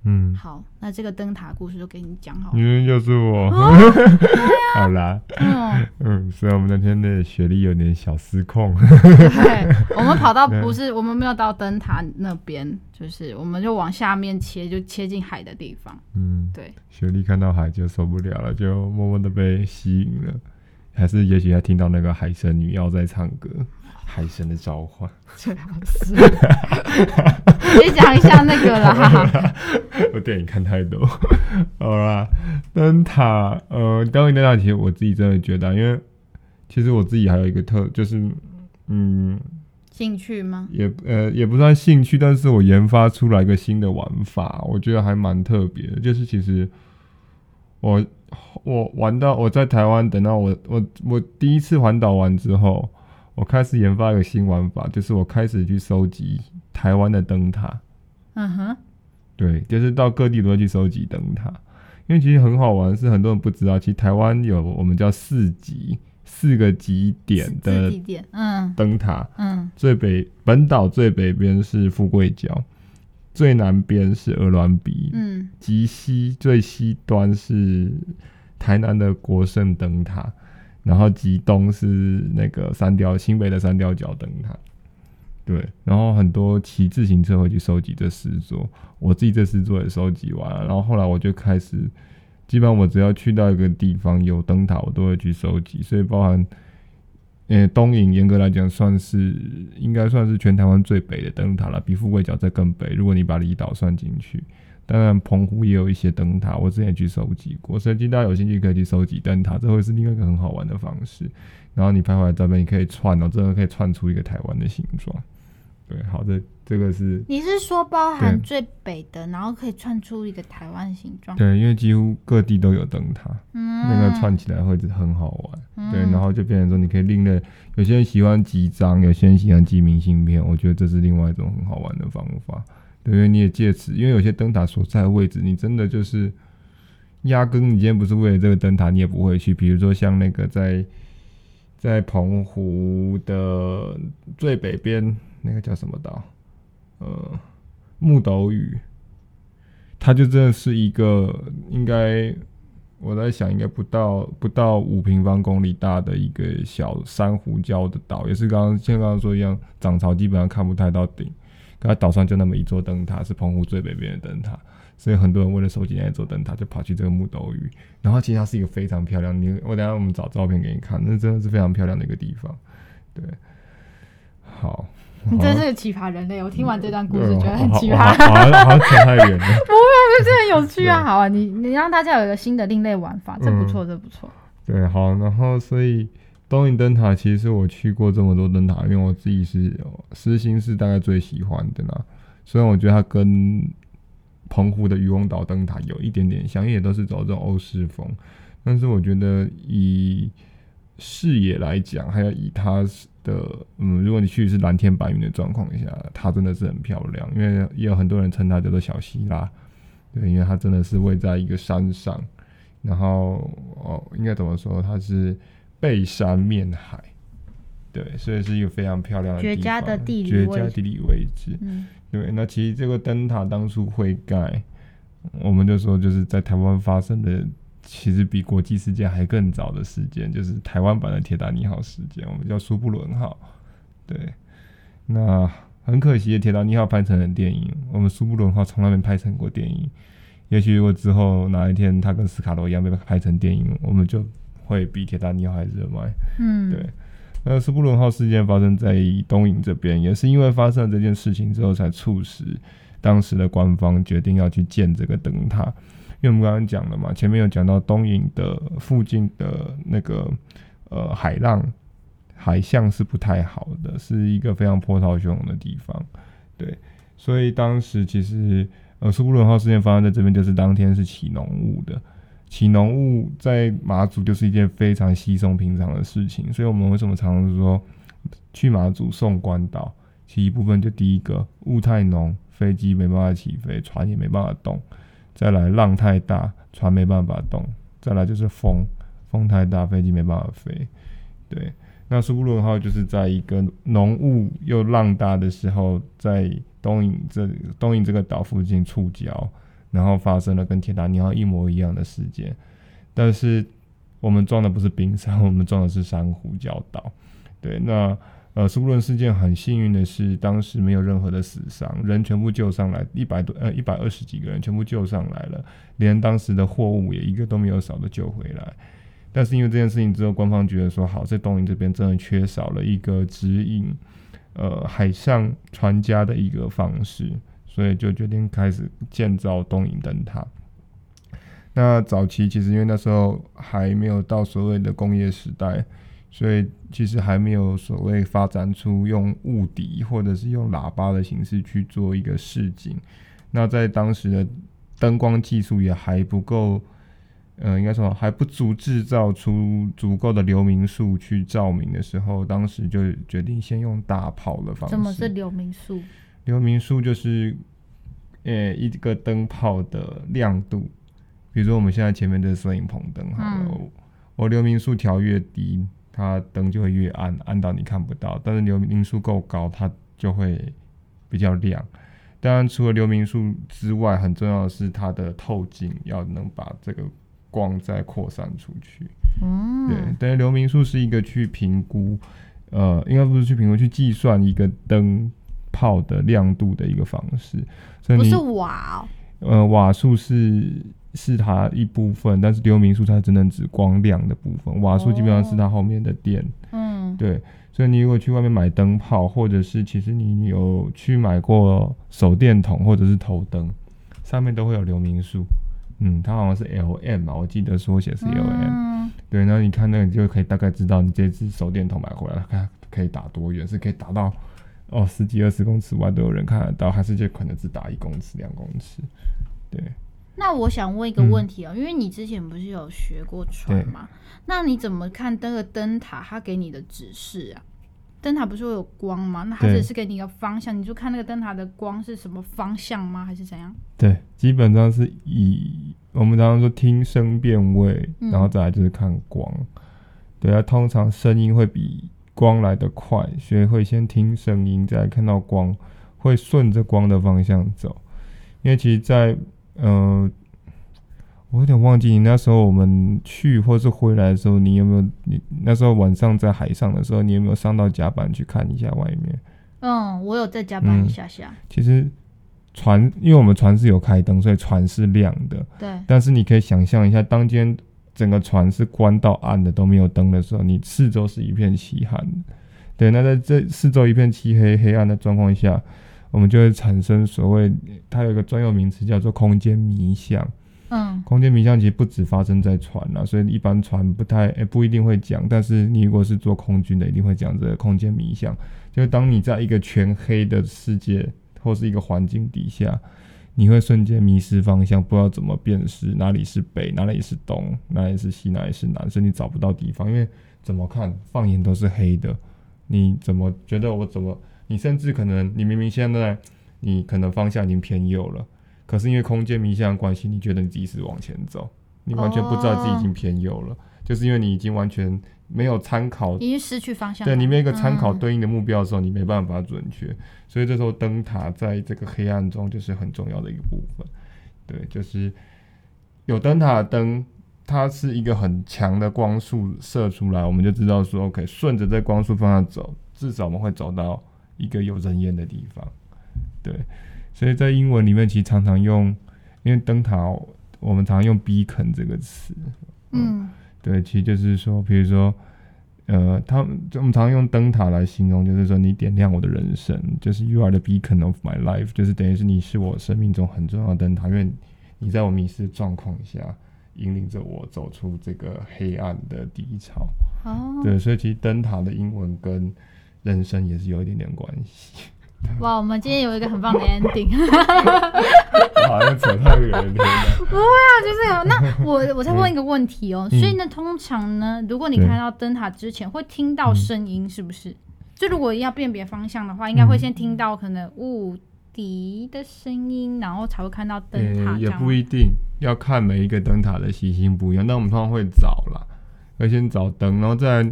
嗯，好，那这个灯塔故事就给你讲好了。明明就是我。哦、[laughs] 好啦，嗯嗯，所以我们那天的雪莉有点小失控。对，我们跑到 [laughs] 不是，我们没有到灯塔那边，就是我们就往下面切，就切进海的地方。嗯，对。雪莉看到海就受不了了，就默默的被吸引了，还是也许他听到那个海神女妖在唱歌。海神的召唤，[laughs] 最好是。你讲一下那个啦。[laughs] 我电影看太多。[laughs] 好啦，灯塔，呃，灯塔其实我自己真的觉得，因为其实我自己还有一个特，就是嗯，兴趣吗？也呃也不算兴趣，但是我研发出来一个新的玩法，我觉得还蛮特别的。就是其实我我玩到我在台湾，等到我我我第一次环岛完之后。我开始研发一个新玩法，就是我开始去收集台湾的灯塔。嗯哼，对，就是到各地都会去收集灯塔，因为其实很好玩，是很多人不知道，其实台湾有我们叫四极，四个极点的嗯灯塔，嗯，最北本岛最北边是富贵角，最南边是鹅銮鼻，嗯，极西最西端是台南的国圣灯塔。然后极东是那个三貂新北的三貂角灯塔，对，然后很多骑自行车会去收集这四座，我自己这四座也收集完了，然后后来我就开始，基本上我只要去到一个地方有灯塔，我都会去收集，所以包含，呃，东引严格来讲算是应该算是全台湾最北的灯塔了，比富贵角再更北，如果你把离岛算进去。当然，澎湖也有一些灯塔，我之前也去收集过。所以，大家有兴趣可以去收集灯塔，这会是另外一个很好玩的方式。然后你拍回来照片，你可以串哦，真的可以串出一个台湾的形状。对，好的，这个是。你是说包含最北的，然后可以串出一个台湾形状？对，因为几乎各地都有灯塔，嗯，那个串起来会很好玩。嗯、对，然后就变成说，你可以另类。有些人喜欢集章，有些人喜欢寄明信片，我觉得这是另外一种很好玩的方法。对，因为你也借此，因为有些灯塔所在的位置，你真的就是压根，你今天不是为了这个灯塔，你也不会去。比如说像那个在在澎湖的最北边那个叫什么岛？呃，木斗屿，它就真的是一个应该我在想，应该不到不到五平方公里大的一个小珊瑚礁的岛，也是刚刚像刚刚说一样，涨潮基本上看不太到顶。它岛上就那么一座灯塔，是澎湖最北边的灯塔，所以很多人为了收集那座灯塔，就跑去这个木斗屿。然后其实它是一个非常漂亮，你我等下我们找照片给你看，那真的是非常漂亮的一个地方。对，好，你真是个奇葩人类。我听完这段故事，觉得很奇葩，好像好像扯太远了。不会，这很有趣啊。好啊，你你让大家有一个新的另类玩法，这不错，这不错。对，好，然后所以。东引灯塔其实我去过这么多灯塔，因为我自己是私心是大概最喜欢的啦。虽然我觉得它跟澎湖的渔翁岛灯塔有一点点像，也都是走这种欧式风，但是我觉得以视野来讲，还有以它的嗯，如果你去是蓝天白云的状况下，它真的是很漂亮。因为也有很多人称它叫做小希腊，对，因为它真的是位在一个山上，然后哦，应该怎么说？它是。背山面海，对，所以是一个非常漂亮的绝佳的地理绝佳地理位置。嗯，对。那其实这个灯塔当初会盖，我们就说就是在台湾发生的，其实比国际事件还更早的事件，就是台湾版的铁达尼号事件，我们叫苏布伦号。对，那很可惜，铁达尼号拍成了电影，我们苏布伦号从来没拍成过电影。也许如果之后哪一天它跟斯卡罗一样被拍成电影，我们就。会比铁达尼号还热卖，嗯，对。那苏布伦号事件发生在东营这边，也是因为发生了这件事情之后，才促使当时的官方决定要去建这个灯塔。因为我们刚刚讲了嘛，前面有讲到东营的附近的那个呃海浪海象是不太好的，是一个非常波涛汹涌的地方。对，所以当时其实呃苏布伦号事件发生在这边，就是当天是起浓雾的。起浓雾在马祖就是一件非常稀松平常的事情，所以我们为什么常常说去马祖送关岛？其一部分就第一个雾太浓，飞机没办法起飞，船也没办法动；再来浪太大，船没办法动；再来就是风，风太大，飞机没办法飞。对，那苏布伦号就是在一个浓雾又浪大的时候，在东引这东引这个岛附近触礁。然后发生了跟铁达尼号一模一样的事件，但是我们撞的不是冰山，我们撞的是珊瑚礁岛。对，那呃，苏布伦事件很幸运的是，当时没有任何的死伤，人全部救上来，一百多呃一百二十几个人全部救上来了，连当时的货物也一个都没有少的救回来。但是因为这件事情之后，官方觉得说好，在东营这边真的缺少了一个指引呃海上船家的一个方式。所以就决定开始建造东引灯塔。那早期其实因为那时候还没有到所谓的工业时代，所以其实还没有所谓发展出用雾笛或者是用喇叭的形式去做一个示警。那在当时的灯光技术也还不够，呃，应该说还不足制造出足够的流明数去照明的时候，当时就决定先用大炮的方式。什么是流明数？流明数就是，呃、欸，一个灯泡的亮度。比如说我们现在前面的摄影棚灯，好了，嗯、我流明数调越低，它灯就会越暗，暗到你看不到。但是流明数够高，它就会比较亮。当然，除了流明数之外，很重要的是它的透镜要能把这个光再扩散出去。嗯，对。但是流明数是一个去评估，呃，应该不是去评估，去计算一个灯。泡的亮度的一个方式，所以你不是瓦哦，呃，瓦数是是它一部分，但是流明数它只能指光亮的部分，瓦数基本上是它后面的电。嗯，对，所以你如果去外面买灯泡，或者是其实你有去买过手电筒或者是头灯，上面都会有流明数。嗯，它好像是 L M 嘛，我记得缩写是 L M。嗯，对，然后你看那个，你就可以大概知道你这只手电筒买回来，看可以打多远，是可以打到。哦，十几二十公尺外都有人看得到，还是就可能只打一公尺、两公尺？对。那我想问一个问题哦，嗯、因为你之前不是有学过船吗？那你怎么看那个灯塔它给你的指示啊？灯塔不是会有光吗？那它只是给你一个方向，你就看那个灯塔的光是什么方向吗？还是怎样？对，基本上是以我们常常说听声辨位，然后再来就是看光。嗯、对啊，通常声音会比。光来得快，所以会先听声音，再看到光，会顺着光的方向走。因为其实在，在呃，我有点忘记你那时候我们去或是回来的时候，你有没有？你那时候晚上在海上的时候，你有没有上到甲板去看一下外面？嗯，我有在甲板一下下。嗯，其实船，因为我们船是有开灯，所以船是亮的。对。但是你可以想象一下，当间。整个船是关到暗的，都没有灯的时候，你四周是一片漆黑。对，那在这四周一片漆黑、黑暗的状况下，我们就会产生所谓，它有一个专有名词叫做空间迷向。嗯，空间迷向其实不止发生在船啊，所以一般船不太、欸、不一定会讲，但是你如果是做空军的，一定会讲这个空间迷向。就是当你在一个全黑的世界或是一个环境底下。你会瞬间迷失方向，不知道怎么辨识哪里是北，哪里是东，哪里是西，哪里是南，所以你找不到地方，因为怎么看放眼都是黑的。你怎么觉得我怎么？你甚至可能你明明现在你可能方向已经偏右了，可是因为空间迷向关系，你觉得你自己是往前走，你完全不知道自己已经偏右了，就是因为你已经完全。没有参考，已经失去方向。对，你没有一个参考对应的目标的时候，嗯、你没办法准确。所以这时候灯塔在这个黑暗中就是很重要的一个部分。对，就是有灯塔的灯，它是一个很强的光束射出来，我们就知道说，OK，顺着这光束方向走，至少我们会走到一个有人烟的地方。对，所以在英文里面其实常常用，因为灯塔我们常常用 beacon 这个词。嗯。嗯对，其实就是说，比如说，呃，他们我们常常用灯塔来形容，就是说你点亮我的人生，就是 You are the beacon of my life，就是等于是你是我生命中很重要的灯塔，因为你在我迷失的状况下，引领着我走出这个黑暗的低潮。哦，对，所以其实灯塔的英文跟人生也是有一点点关系。哇，我们今天有一个很棒的 [laughs] ending，好像扯太远了。不会啊，就是有。那我我再问一个问题哦，嗯、所以呢，通常呢，如果你看到灯塔之前会听到声音，是不是？嗯、就如果要辨别方向的话，应该会先听到可能雾笛的声音，然后才会看到灯塔、欸。也不一定要看每一个灯塔的习性不一样，那我们通常会找啦，会先找灯，然后再。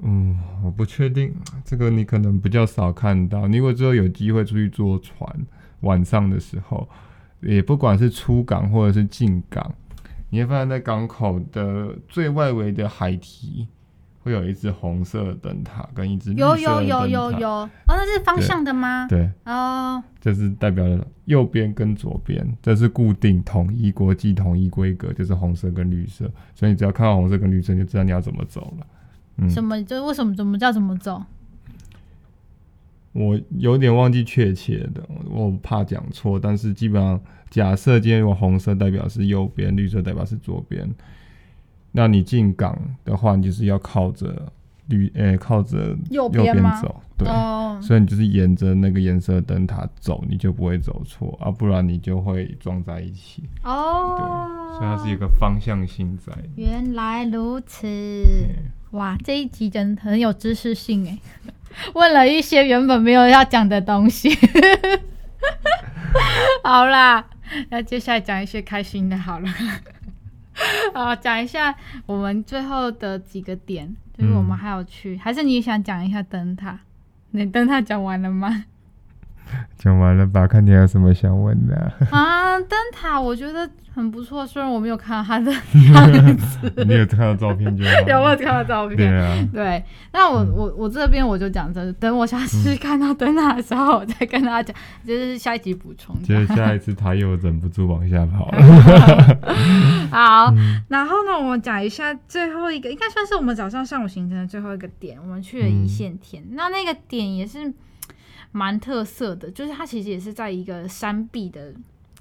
嗯，我不确定这个，你可能比较少看到。你如果之后有机会出去坐船，晚上的时候，也不管是出港或者是进港，你会发现在港口的最外围的海堤。会有一只红色的灯塔跟一只绿色灯塔。有有有有有哦，那是方向的吗？对哦，这是代表了右边跟左边，这是固定统一国际统一规格，就是红色跟绿色。所以你只要看到红色跟绿色，你就知道你要怎么走了。嗯，什么？就为什么怎么叫怎么走？我有点忘记确切的，我怕讲错。但是基本上，假设今天有红色代表是右边，绿色代表是左边。那你进港的话，你就是要靠着绿，诶、欸，靠着右边走，对，oh. 所以你就是沿着那个颜色灯塔走，你就不会走错啊，不然你就会撞在一起。哦、oh.，对，所以它是一个方向性在。原来如此，哇，这一集真的很有知识性诶，[laughs] 问了一些原本没有要讲的东西。[laughs] 好啦，那接下来讲一些开心的，好了。[laughs] 好，讲一下我们最后的几个点，就是我们还有去，嗯、还是你想讲一下灯塔？你灯塔讲完了吗？[laughs] 讲完了吧，看你还有什么想问的啊？灯塔我觉得很不错，虽然我没有看到他的 [laughs] 样子，你有看到照片就好。[laughs] 有，没有看到照片。对啊，对。那我、嗯、我我这边我就讲这，等我下次看到灯塔的时候，我再跟大家讲，就是下一集补充。就是下一次他又忍不住往下跑了。好、嗯，然后呢，我们讲一下最后一个，应该算是我们早上上午行程的最后一个点，我们去了一线天。嗯、那那个点也是。蛮特色的，就是它其实也是在一个山壁的，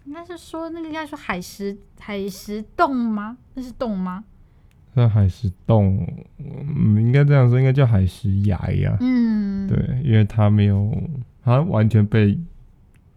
应该是说那个应该说海石海石洞吗？那是洞吗？那海石洞，嗯，应该这样说，应该叫海石崖呀。嗯，对，因为它没有，它完全被。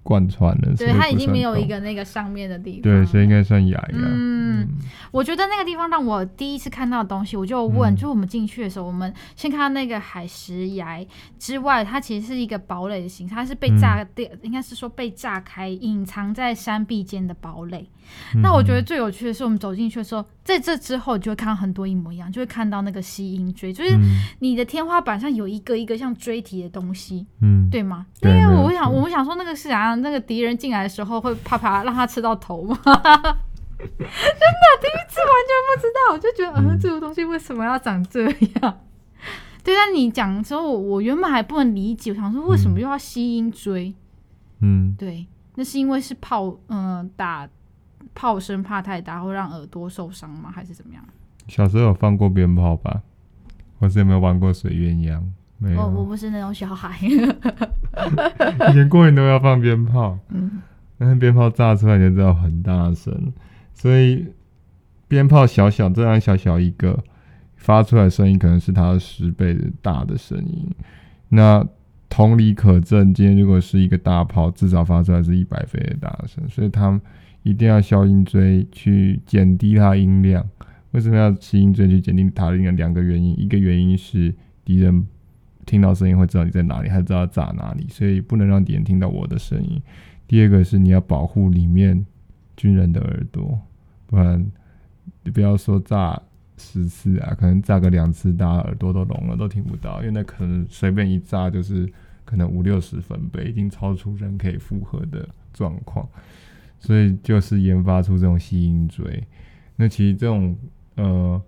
贯穿了，对，它已经没有一个那个上面的地方，对，所以应该算崖呀。嗯，我觉得那个地方让我第一次看到的东西，我就问，嗯、就我们进去的时候，我们先看到那个海石崖之外，它其实是一个堡垒的形，它是被炸掉，嗯，应该是说被炸开，隐藏在山壁间的堡垒。嗯。那我觉得最有趣的是，我们走进去的时候，在这之后就会看到很多一模一样，就会看到那个吸音锥，就是你的天花板上有一个一个像锥体的东西，嗯，对吗？因为我想，我们想说那个是啥？那个敌人进来的时候会啪啪让他吃到头吗？[laughs] 真的第一次完全不知道，我就觉得，嗯，嗯，这个东西为什么要长这样？[laughs] 对，但你讲的时候，我我原本还不能理解，我想说为什么又要吸音锥？嗯，对，那是因为是炮，嗯、呃，打炮声怕太大会让耳朵受伤吗？还是怎么样？小时候有放过鞭炮吧？或是有没有玩过水鸳鸯？没有，我我不是那种小孩。以前过年都要放鞭炮，[laughs] 嗯，但是鞭炮炸出来你就知道很大声，所以鞭炮小小这样小小一个，发出来声音可能是它十倍的大的声音。那同理可证，今天如果是一个大炮，至少发出来是一百倍的大声，所以他们一定要消音锥去减低它音量。为什么要吸音锥去减低它的音量？两个原因，一个原因是敌人。听到声音会知道你在哪里，还知道炸哪里，所以不能让敌人听到我的声音。第二个是你要保护里面军人的耳朵，不然你不要说炸十次啊，可能炸个两次，大家耳朵都聋了，都听不到，因为那可能随便一炸就是可能五六十分贝，已经超出人可以负荷的状况，所以就是研发出这种吸音锥。那其实这种呃，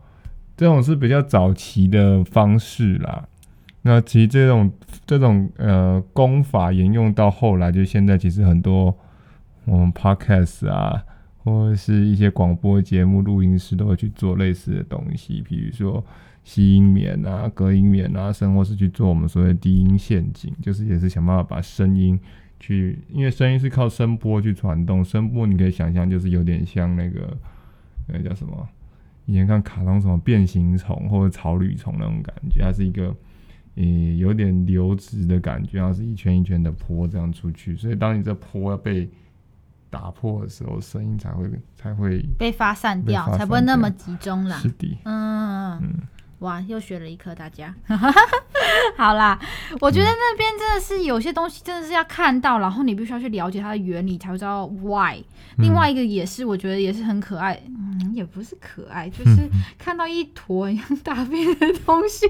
这种是比较早期的方式啦。那其实这种这种呃功法沿用到后来，就现在其实很多我们 podcast 啊，或者是一些广播节目录音师都会去做类似的东西，比如说吸音棉啊、隔音棉啊，甚或是去做我们所谓的低音陷阱，就是也是想办法把声音去，因为声音是靠声波去传动，声波你可以想象就是有点像那个那个叫什么，以前看卡通什么变形虫或者草履虫那种感觉，它是一个。嗯，有点流质的感觉，然后是一圈一圈的坡这样出去，所以当你这坡要被打破的时候，声音才会才会被发散掉，才不会那么集中啦。是的，嗯嗯。哇，又学了一课，大家。[laughs] 好啦，我觉得那边真的是有些东西真的是要看到，然后你必须要去了解它的原理，才会知道 why。另外一个也是，我觉得也是很可爱，嗯，也不是可爱，就是看到一坨一样大便的东西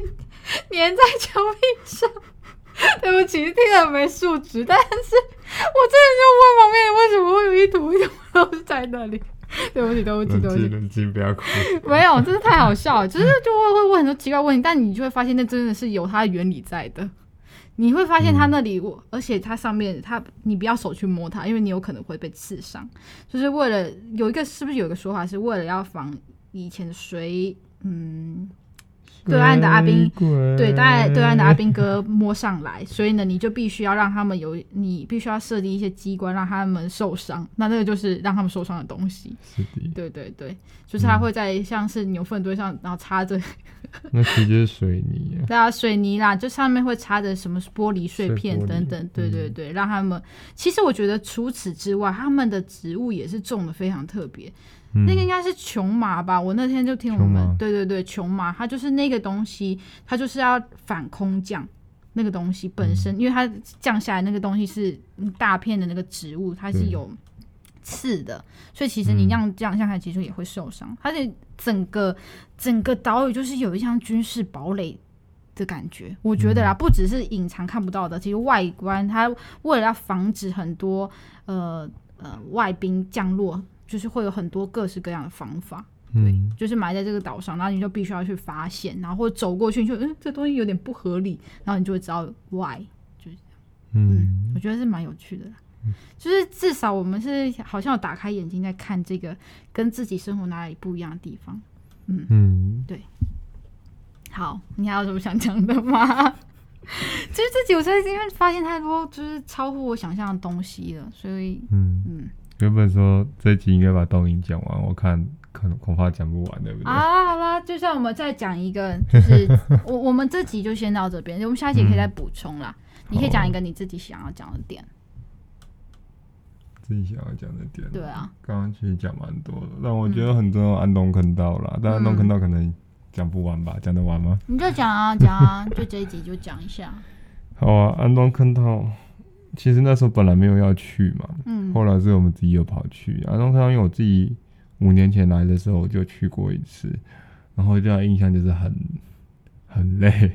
粘在墙壁上，[laughs] 对不起，听了没素质。但是我真的就问旁边为什么会有一坨一坨都是在那里？[laughs] 对不起，对不起，对不起，冷静，不要哭。[laughs] 没有，真是太好笑了。[laughs] 就是就会会问很多奇怪问题，但你就会发现那真的是有它的原理在的。你会发现它那里，我、嗯、而且它上面它你不要手去摸它，因为你有可能会被刺伤。就是为了有一个是不是有一个说法是为了要防以前水嗯。对岸的阿兵，对，大概对岸的阿兵哥摸上来，所以呢，你就必须要让他们有，你必须要设计一些机关，让他们受伤。那那个就是让他们受伤的东西。是的。对对对，就是他会在像是牛粪堆上，然后插着。那其实就是水泥。[laughs] 对啊，水泥啦，就上面会插着什么玻璃碎片等等。对对对，让他们。其实我觉得除此之外，他们的植物也是种的非常特别。嗯、那个应该是琼麻吧？我那天就听我们，对对对，琼麻，它就是那个东西，它就是要反空降那个东西本身，嗯、因为它降下来那个东西是大片的那个植物，它是有刺的，所以其实你那样降下来，其实也会受伤。它的整个整个岛屿就是有一项军事堡垒的感觉，我觉得啦，嗯、不只是隐藏看不到的，其实外观它为了要防止很多呃呃外宾降落。就是会有很多各式各样的方法，对，嗯、就是埋在这个岛上，然后你就必须要去发现，然后或者走过去，就嗯，这东西有点不合理，然后你就会知道 why，就是这样，嗯，嗯，我觉得是蛮有趣的，嗯、[laughs] 就是至少我们是好像有打开眼睛在看这个跟自己生活哪里不一样的地方，嗯嗯，对，好，你还有什么想讲的吗？[laughs] 就是自己我在因为发现太多就是超乎我想象的东西了，所以嗯。嗯。嗯原本说这集应该把东影讲完，我看可能恐怕讲不完，对不对？啊，好啦，就算我们再讲一个，就是 [laughs] 我我们这集就先到这边，我们下一集可以再补充啦。嗯、你可以讲一个你自己想要讲的点。自己想要讲的点。对啊。刚刚其实讲蛮多的，但我觉得很重要，安东坑道啦，嗯、但安东坑道可能讲不完吧？讲得完吗？你就讲啊，讲啊，就这一集就讲一下。好啊，安东坑道。其实那时候本来没有要去嘛，嗯，后来是我们自己又跑去。安东坑道，因为我自己五年前来的时候我就去过一次，然后对他印象就是很 [laughs] 很累，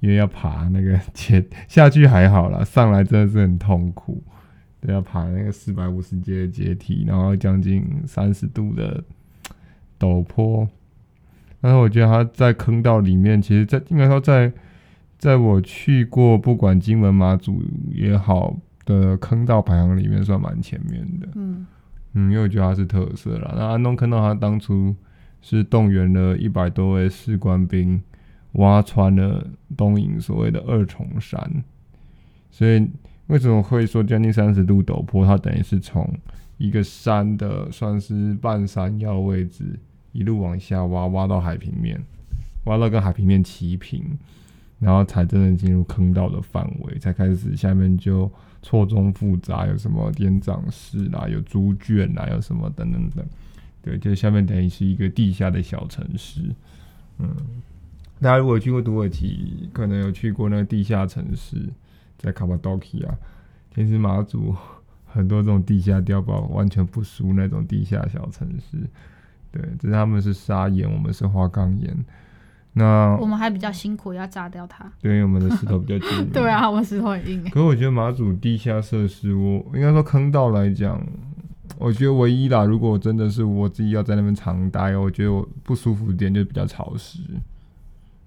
因为要爬那个阶下去还好啦，上来真的是很痛苦，都要爬那个四百五十阶的阶梯，然后将近三十度的陡坡。但是我觉得他在坑道里面，其实在，在应该说在。在我去过不管金门马祖也好的坑道排行里面，算蛮前面的。嗯嗯，因为我觉得它是特色啦。那安东坑道它当初是动员了一百多位士官兵，挖穿了东引所谓的二重山。所以为什么会说将近三十度陡坡？它等于是从一个山的算是半山腰位置，一路往下挖，挖到海平面，挖到跟海平面齐平。然后才真正进入坑道的范围，才开始下面就错综复杂，有什么点长室啦，有猪圈啦，有什么等等等，对，就下面等于是一个地下的小城市。嗯，大家如果去过土耳其，可能有去过那个地下城市，在卡巴多其亚，其实马祖很多这种地下碉堡完全不输那种地下小城市。对，只是他们是砂岩，我们是花岗岩。那我们还比较辛苦，要炸掉它。对，因为我们的石头比较硬。[laughs] 对啊，我们石头很硬。可是我觉得马祖地下设施，我应该说坑道来讲，我觉得唯一啦，如果真的是我自己要在那边长待，我觉得我不舒服的点就比较潮湿。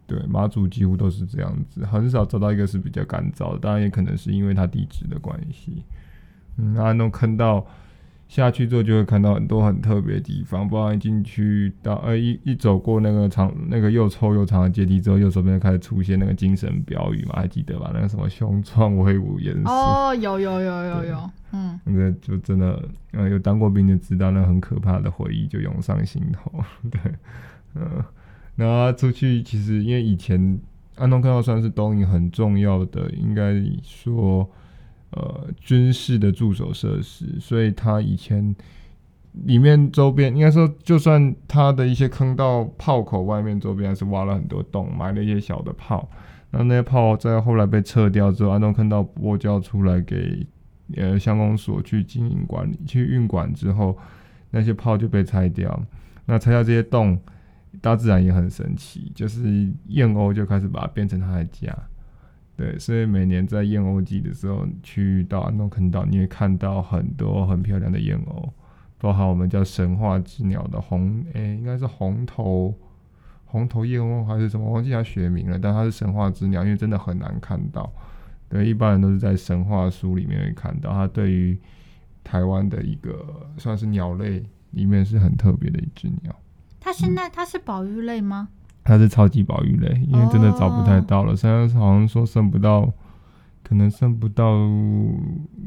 对，马祖几乎都是这样子，很少找到一个是比较干燥的。当然也可能是因为它地质的关系。嗯，那那种坑道。下去之后就会看到很多很特别的地方，不然一进去到呃一一走过那个长那个又臭又长的阶梯之后，右手边开始出现那个精神标语嘛，还记得吧？那个什么雄壮威武严肃哦，有有有有有，嗯，那个就真的呃有当过兵的知道，那很可怕的回忆就涌上心头。[laughs] 对，嗯、呃，然后出去其实因为以前安东克道算是东营很重要的，应该说。呃，军事的驻守设施，所以它以前里面周边应该说，就算它的一些坑道炮口外面周边还是挖了很多洞，埋了一些小的炮。那那些炮在后来被撤掉之后，安东坑道拨交出来给呃乡公所去经营管理、去运管之后，那些炮就被拆掉。那拆掉这些洞，大自然也很神奇，就是燕鸥就开始把它变成它的家。对，所以每年在燕鸥季的时候去到安东坑岛，你会看到很多很漂亮的燕鸥，包含我们叫神话之鸟的红，诶、欸，应该是红头红头燕鸥还是什么，忘记它学名了，但它是神话之鸟，因为真的很难看到。对，一般人都是在神话书里面会看到它。对于台湾的一个算是鸟类里面是很特别的一只鸟。它现在它是保育类吗？它是超级宝玉类，因为真的找不太到了。现在、oh. 好像说剩不到，可能剩不到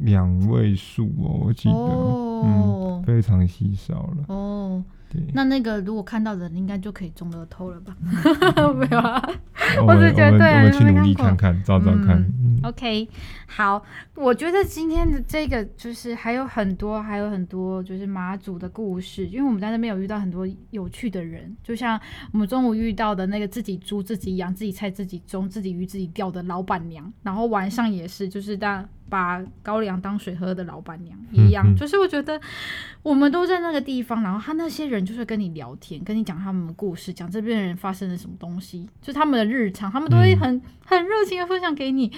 两位数哦，我记得，oh. 嗯，非常稀少了。哦。Oh. 那那个如果看到人，应该就可以中乐透了吧？[laughs] 没有啊，[laughs] 我只觉得对，我们去努力看看，找找看。嗯、OK，好，我觉得今天的这个就是还有很多，还有很多就是马祖的故事，因为我们在那边有遇到很多有趣的人，就像我们中午遇到的那个自己猪自己养、自己菜自己种、自己鱼自己钓的老板娘，然后晚上也是就是当。把高粱当水喝的老板娘一样，嗯。嗯、就是我觉得我们都在那个地方，然后他那些人就是跟你聊天，跟你讲他们的故事，讲这边人发生了什么东西，就他们的日常，他们都会很、嗯、很热情的分享给你，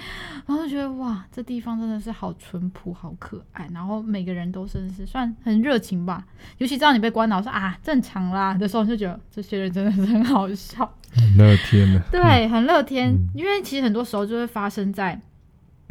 然后就觉得哇，这地方真的是好淳朴、好可爱，然后每个人都真的是算很热情吧，尤其知道你被关了，说啊正常啦的时候，就觉得这些人真的是很好笑，很乐天的，对，很乐天，嗯、因为其实很多时候就会发生在。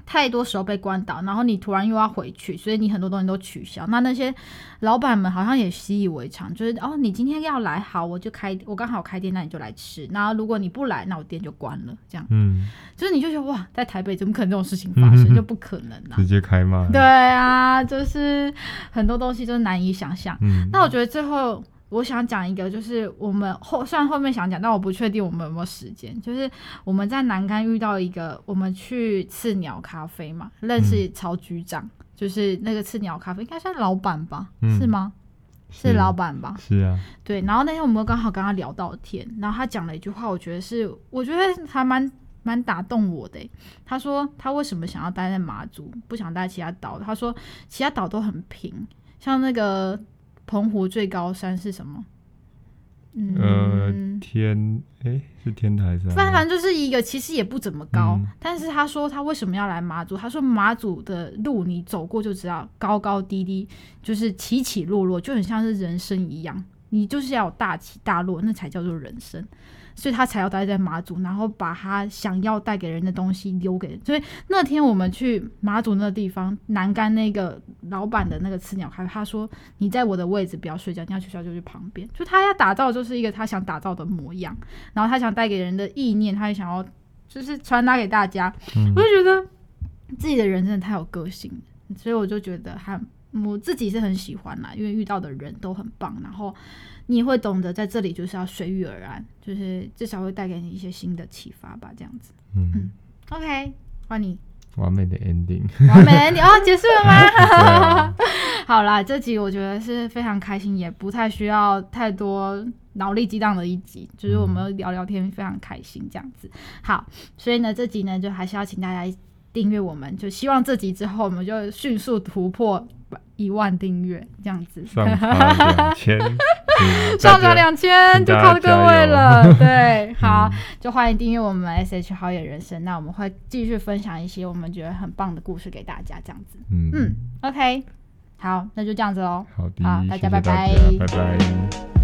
太多时候被关倒，然后你突然又要回去，所以你很多东西都取消。那那些老板们好像也习以为常，就是哦，你今天要来，好，我就开，我刚好开店，那你就来吃。然后如果你不来，那我店就关了。这样，嗯，就是你就觉得哇，在台北怎么可能这种事情发生？嗯、就不可能啊，直接开吗。对啊，就是很多东西都难以想象。嗯，那我觉得最后。我想讲一个，就是我们后虽然后面想讲，但我不确定我们有没有时间。就是我们在南竿遇到一个，我们去刺鸟咖啡嘛，认识曹局长，嗯、就是那个刺鸟咖啡应该算老板吧，嗯、是吗？是，是老板吧？是啊。对，然后那天我们刚好跟他聊到天，然后他讲了一句话，我觉得是，我觉得还蛮蛮打动我的。他说他为什么想要待在马祖，不想待其他岛？他说其他岛都很平，像那个。澎湖最高山是什么？嗯，呃、天，哎、欸，是天台山。反正就是一个，其实也不怎么高。嗯、但是他说他为什么要来马祖？他说马祖的路你走过就知道，高高低低，就是起起落落，就很像是人生一样。你就是要有大起大落，那才叫做人生。所以他才要待在马祖，然后把他想要带给人的东西留给人。所以那天我们去马祖那个地方，南竿那个老板的那个刺鸟开，他说：“你在我的位置不要睡觉，你要睡觉就去旁边。”就他要打造就是一个他想打造的模样，然后他想带给人的意念，他也想要就是传达给大家。嗯、我就觉得自己的人真的太有个性，所以我就觉得还我自己是很喜欢啦，因为遇到的人都很棒，然后。你会懂得在这里就是要随遇而安，就是至少会带给你一些新的启发吧，这样子。嗯，嗯，OK，换你。完美的 ending。完美的 ending 哦，[laughs] 结束了吗？啊、[laughs] 好啦，这集我觉得是非常开心，也不太需要太多脑力激荡的一集，就是我们聊聊天，非常开心这样子。好，所以呢，这集呢就还是要请大家订阅我们，就希望这集之后我们就迅速突破一万订阅这样子。上两千。[laughs] 上涨两千就靠各位了，对，好，就欢迎订阅我们 S H 好野人生，那我们会继续分享一些我们觉得很棒的故事给大家，这样子，嗯嗯，OK，好，那就这样子喽，好的，好，大家拜拜，拜拜。